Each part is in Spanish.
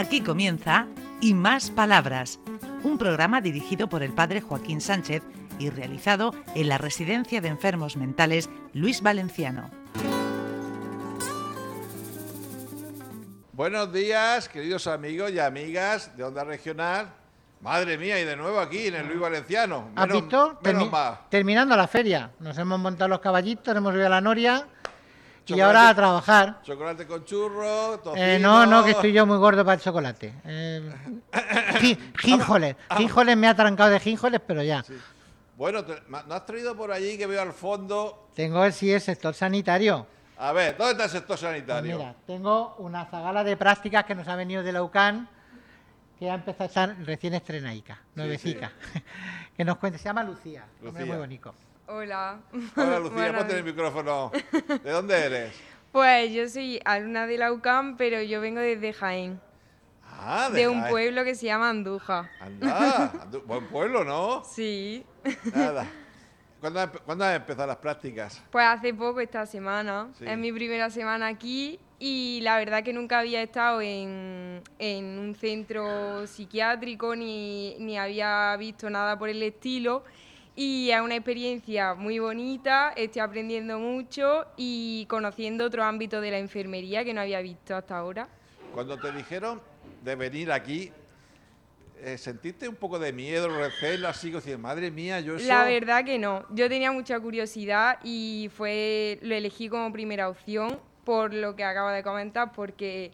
Aquí comienza Y Más Palabras, un programa dirigido por el padre Joaquín Sánchez y realizado en la Residencia de Enfermos Mentales Luis Valenciano. Buenos días, queridos amigos y amigas de Onda Regional. Madre mía, y de nuevo aquí en el Luis Valenciano. ¿Has Menos- visto? menos Termi- mal. Terminando la feria. Nos hemos montado los caballitos, hemos ido a la noria y ahora a trabajar. Chocolate con churro, tocino. Eh, no, no, que estoy yo muy gordo para el chocolate. Eh, gi- Gínjoles. Gínjoles me ha trancado de gínjoles, pero ya. Bueno, te- ¿no has traído por allí que veo al fondo? Tengo el sí, el sector sanitario. A ver, ¿dónde está el sector Pues sanitario? mira, tengo una zagala de prácticas que nos ha venido de la UCAN, que ha empezado a estar recién estrenaica, nuevecica. que nos cuenta, se llama Lucía. nombre Lucía. muy bonito. Hola. Hola Lucía, ponte el micrófono. ¿De dónde eres? Pues yo soy alumna de la UCAM, pero yo vengo desde Jaén, Ah, de un Jaén. pueblo que se llama Andújar. Anda, andu- buen pueblo, ¿no? Sí. Nada. ¿Cuándo, ha empe- cuándo han empezado las prácticas? Pues hace poco, esta semana. Sí. Es mi primera semana aquí y la verdad que nunca había estado en, en un centro psiquiátrico ni, ni había visto nada por el estilo. Y es una experiencia muy bonita, estoy aprendiendo mucho y conociendo otro ámbito de la enfermería que no había visto hasta ahora. Cuando te dijeron de venir aquí, eh, ¿sentiste un poco de miedo, recelo, así, que decir, madre mía, yo eso... La verdad que no. Yo tenía mucha curiosidad y fue lo elegí como primera opción por lo que acabo de comentar, porque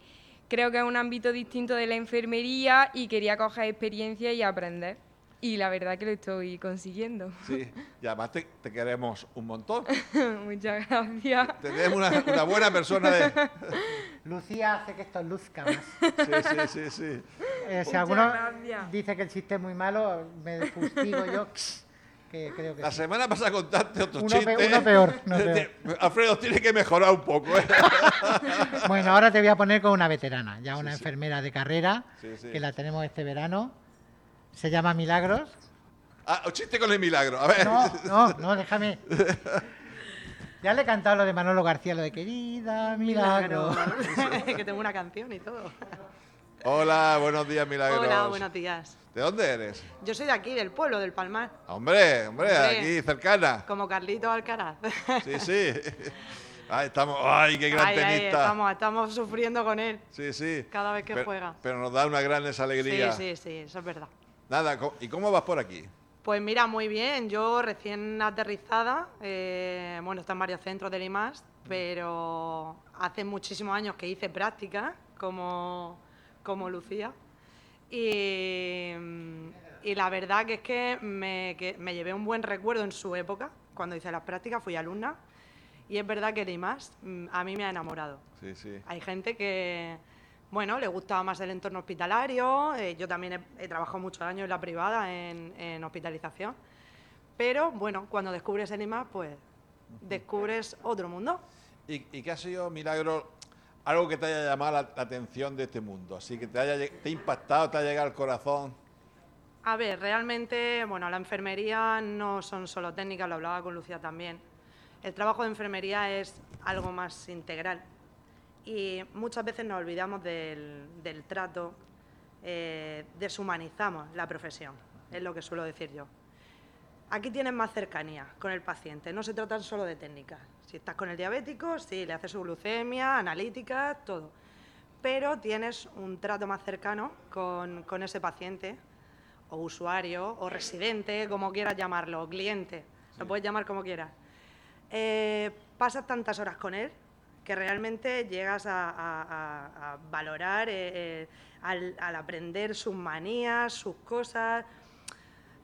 creo que es un ámbito distinto de la enfermería y quería coger experiencia y aprender. Y la verdad que lo estoy consiguiendo. Sí, y además te, te queremos un montón. Muchas gracias. Tenemos una, una buena persona de... Lucía hace que esto luzca más. Sí, sí, sí, sí. Eh, si alguno gracias. dice que el chiste es muy malo, me fustigo yo, que creo que La sí. semana pasada contaste otro Uno chiste. pe- uno peor, uno Te- Alfredo, tiene que mejorar un poco, ¿eh? Bueno, ahora te voy a poner con una veterana, ya una Sí, sí. enfermera de carrera, Sí, sí. que la tenemos este verano. Se llama Milagros. Ah, chiste con el milagro. A ver. No, no, no, déjame. Ya le he cantado lo de Manolo García, lo de querida Milagro. que tengo una canción y todo. Hola, buenos días, milagros. Hola, buenos días. ¿De dónde eres? Yo soy de aquí, del pueblo, del Palmar, Hombre, hombre, Hombre. aquí cercana. como Carlito Alcaraz. Sí, sí. Ahí estamos. Ay, qué gran tenista. estamos, estamos sufriendo con él. Sí, sí. Cada vez que pero, juega. Pero nos da una gran esa alegría. Sí, sí, sí, eso es verdad. Nada, ¿y cómo vas por aquí? Pues mira, muy bien. Yo recién aterrizada, eh, bueno, está en varios centros del IMAS, pero hace muchísimos años que hice práctica como, como Lucía. Y, y la verdad que es que me, que me llevé un buen recuerdo en su época, cuando hice las prácticas, fui alumna. Y es verdad que el IMAS mm, a mí me ha enamorado. Sí, sí. Hay gente que, bueno, le gusta más el entorno hospitalario. eh, yo también he, he trabajado muchos años en la privada, en, en hospitalización. Pero, bueno, cuando descubres el IMAX, pues descubres otro mundo. ¿Y, y qué ha sido, milagro, algo que te haya llamado la, la atención de este mundo? Así que te haya te ha impactado, te ha llegado al corazón. A ver, realmente, bueno, la enfermería no son solo técnicas, lo hablaba con Lucía también. El trabajo de enfermería es algo más integral y muchas veces nos olvidamos del, del trato, eh, deshumanizamos la profesión, es lo que suelo decir yo. Aquí tienes más cercanía con el paciente, no se trata solo de técnicas. Si estás con el diabético, sí, le haces su glucemia, analítica, todo. Pero tienes un trato más cercano con, con ese paciente, o usuario, o residente, como quieras llamarlo, o cliente, lo puedes llamar como quieras. Eh, pasas tantas horas con él que realmente llegas a, a- a- a valorar eh, eh, al, al aprender sus manías, sus cosas.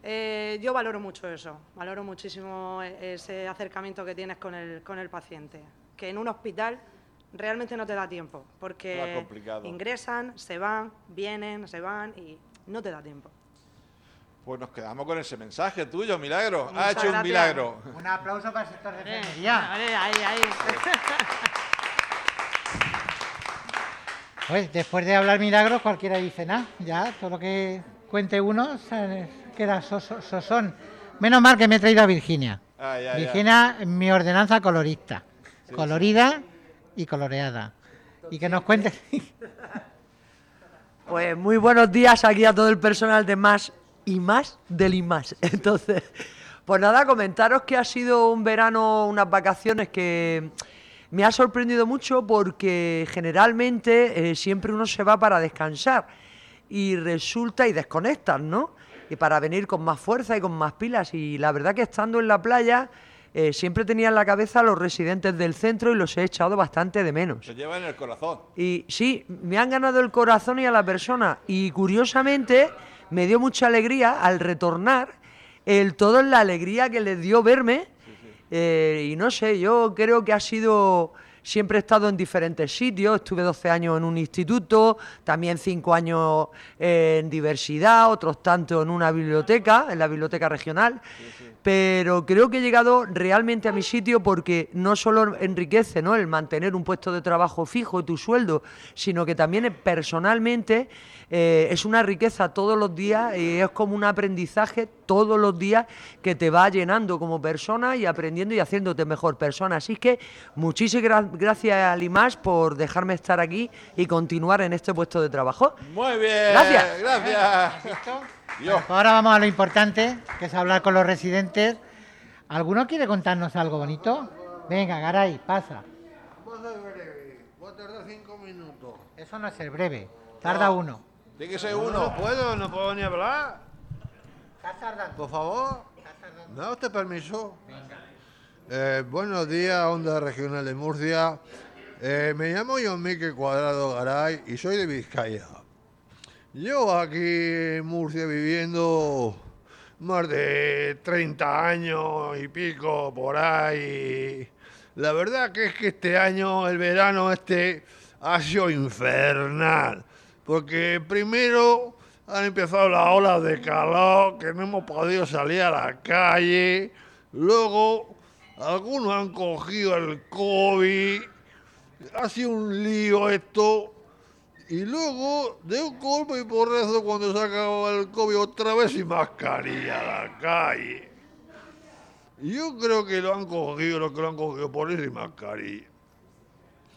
Eh, yo valoro mucho eso, valoro muchísimo ese acercamiento que tienes con el, con el paciente, que en un hospital realmente no te da tiempo, porque ingresan, se van, vienen, se van y no te da tiempo. Pues nos quedamos con ese mensaje tuyo, milagro. ha hecho un milagro. Un aplauso para el sector de enfermería. vale, ahí, ahí. Pues después de hablar milagros, cualquiera dice nada. Ya, todo lo que cuente uno queda sosón. Menos mal que me he traído a Virginia. Ay. Virginia, mi ordenanza colorista. colorida y coloreada. Y que nos cuente. Pues muy buenos días aquí a todo el personal de Más y Más del y Más. Entonces, pues nada, comentaros que ha sido un verano, unas vacaciones que me ha sorprendido mucho porque generalmente eh, siempre uno se va para descansar y resulta y desconectas, ¿no? Y para venir con más fuerza y con más pilas. Y la verdad que estando en la playa eh, siempre tenía en la cabeza a los residentes del centro y los he echado bastante de menos. Se lleva en el corazón. Y sí, me han ganado el corazón y a la persona. Y curiosamente me dio mucha alegría al retornar el todo en la alegría que les dio verme. Eh, y no sé, yo creo que ha sido Siempre he estado en diferentes sitios, estuve 12 años en un instituto, también 5 años en diversidad, otros tanto en una biblioteca, en la biblioteca regional. Pero creo que he llegado realmente a mi sitio porque no solo enriquece ¿no? el mantener un puesto de trabajo fijo y tu sueldo, sino que también personalmente eh, es una riqueza todos los días y es como un aprendizaje todos los días que te va llenando como persona y aprendiendo y haciéndote mejor persona. Así que muchísimas gracias, Limas, por dejarme estar aquí y continuar en este puesto de trabajo. Muy bien. Gracias. Gracias. Ahora vamos a lo importante, que es hablar con los residentes. ¿Alguno quiere contarnos algo bonito? Venga, Garay, pasa. Ser breve. Tardar cinco minutos. Eso no es ser breve, tarda uno. Tiene que ser No, uno. No puedo, no puedo ni hablar. Estás tardando. Por favor, estás tardando. ¿me da usted permiso? Eh, buenos días, Onda Regional de Murcia. Eh, me llamo John Mique Cuadrado Garay y soy de Vizcaya. Llevo aquí en Murcia viviendo más de 30 años y pico por ahí. La verdad que es que este año, el verano este, ha sido infernal. Porque primero han empezado las olas de calor, que no hemos podido salir a la calle. Luego, algunos han cogido el COVID. Ha sido un lío esto. Y luego, de un golpe y porrazo, cuando se acabó el COVID, otra vez sin mascarilla a la calle. Yo creo que lo han cogido, lo que lo han cogido por ir sin mascarilla.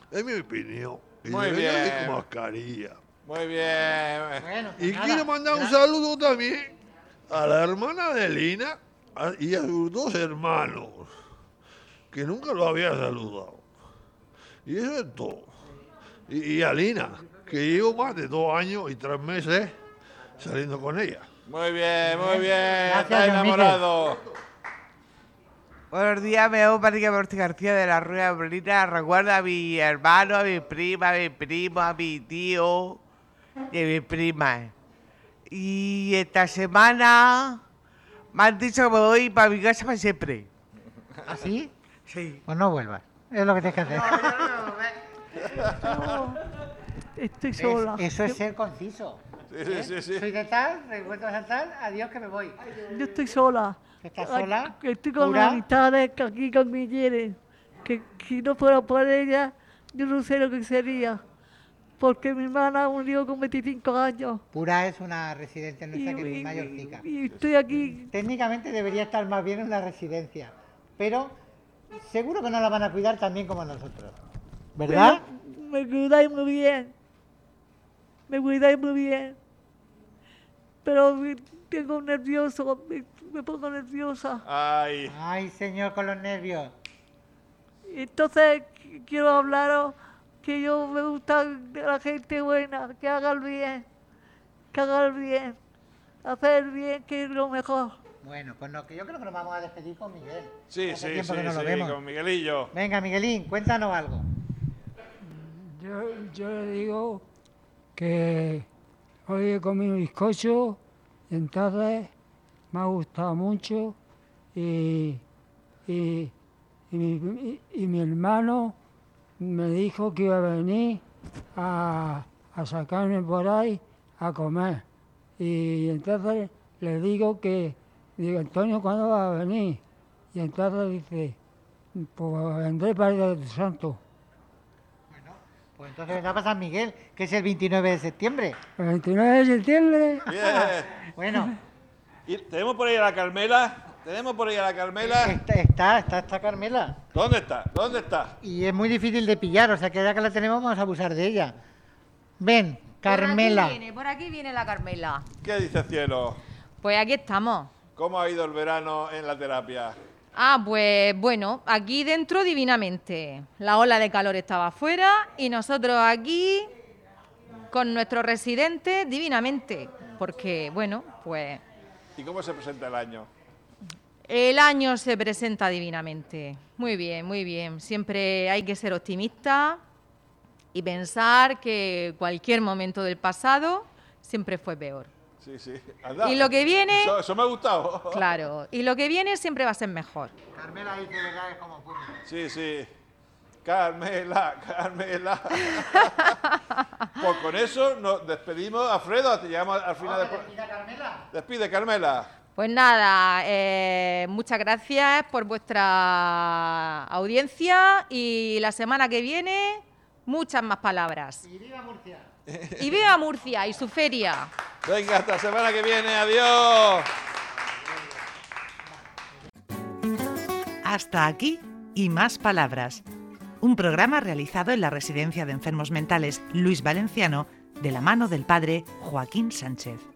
Es mi opinión. Y Muy bien. con mascarilla. Muy bien. Bueno, pues Y nada, quiero mandar un saludo también a la hermana de Lina y a sus dos hermanos, que nunca lo había saludado. Y eso es todo. Y, y a Lina, que llevo más de dos años y tres meses saliendo con ella. Muy bien, muy bien. Gracias, Está enamorado. Buenos días, me llamo Patricia Porti García de la Rueda Bonita. Recuerdo a mi hermano, a mi prima, a mi primo, a mi tío a mi prima. Y esta semana me han dicho que me voy para mi casa para siempre. ¿Así? Sí. Pues no vuelvas. Es lo que tienes que hacer. Estoy Es- sola. eso es ser conciso. Sí, sí, sí, sí. Soy de tal, recuerdo de tal, adiós que me voy. Yo estoy sola. ¿Estás sola? Estoy con ¿Pura? amistades que aquí con mi. Que si no fuera por ella, yo no sé lo que sería. Porque mi hermana murió con 25 años. Pura es una residencia Y, nuestra que es y- mayorcica. y estoy aquí. Técnicamente debería estar más bien en una residencia, pero seguro que no la van a cuidar tan bien como nosotros. ¿Verdad? pero Me cuidáis muy bien. Me cuidáis muy bien. Pero me- tengo nervioso, me, me pongo nerviosa. Ay. Ay, señor, con los nervios. Entonces qu- quiero hablaros que yo me gusta la gente buena, que haga el bien, que haga el bien, hacer bien que es lo mejor. Bueno, pues no, que yo creo que nos vamos a despedir con Miguel. Sí, Hace sí, sí, que no lo sí, vemos. con Miguelillo. Venga, Miguelín, cuéntanos algo. Yo, yo le digo que hoy he comido bizcocho entonces me ha gustado mucho y, y, y mi, y- y mi hermano me dijo que iba a venir a, a sacarme por ahí a comer. Y entonces le digo que, digo, Antonio, ¿cuándo va a venir? Y entonces dice, pues vendré para el santo. Pues entonces vendrá a San Miguel, que es el 29 de septiembre. El 29 de septiembre. Bien. Bueno, Y tenemos por ahí a la Carmela. Tenemos por ahí a la Carmela. está, está, está, está Carmela. ¿Dónde está? ¿Dónde está? Y es muy difícil de pillar, o sea que ya que la tenemos vamos a abusar de ella. Ven, Carmela. Por aquí viene, por aquí viene la Carmela. ¿Qué dice cielo? Pues aquí estamos. ¿Cómo ha ido el verano en la terapia? Ah, pues bueno, aquí dentro divinamente. La ola de calor estaba afuera y nosotros aquí con nuestro residente divinamente. Porque, bueno, pues ¿Y cómo se presenta el año? El año se presenta divinamente. Muy bien, muy bien. Siempre hay que ser optimista y pensar que cualquier momento del pasado siempre fue peor. Sí, sí. Anda. Y lo que viene- Eso, eso me ha gustado. Claro, y lo que viene siempre va a ser mejor. Carmela dice verdades como puño. Sí, sí. Carmela, Carmela. pues con eso nos despedimos. Alfredo, te llegamos al final del pro- Carmela. Despide, Carmela. Pues nada, eh, muchas gracias por vuestra audiencia y la semana que viene muchas más palabras. Y viva Murcia. Y viva Murcia y su feria. Venga, hasta la semana que viene. Adiós. Hasta aquí y más palabras. Un programa realizado en la Residencia de Enfermos Mentales Luis Valenciano de la mano del padre Joaquín Sánchez.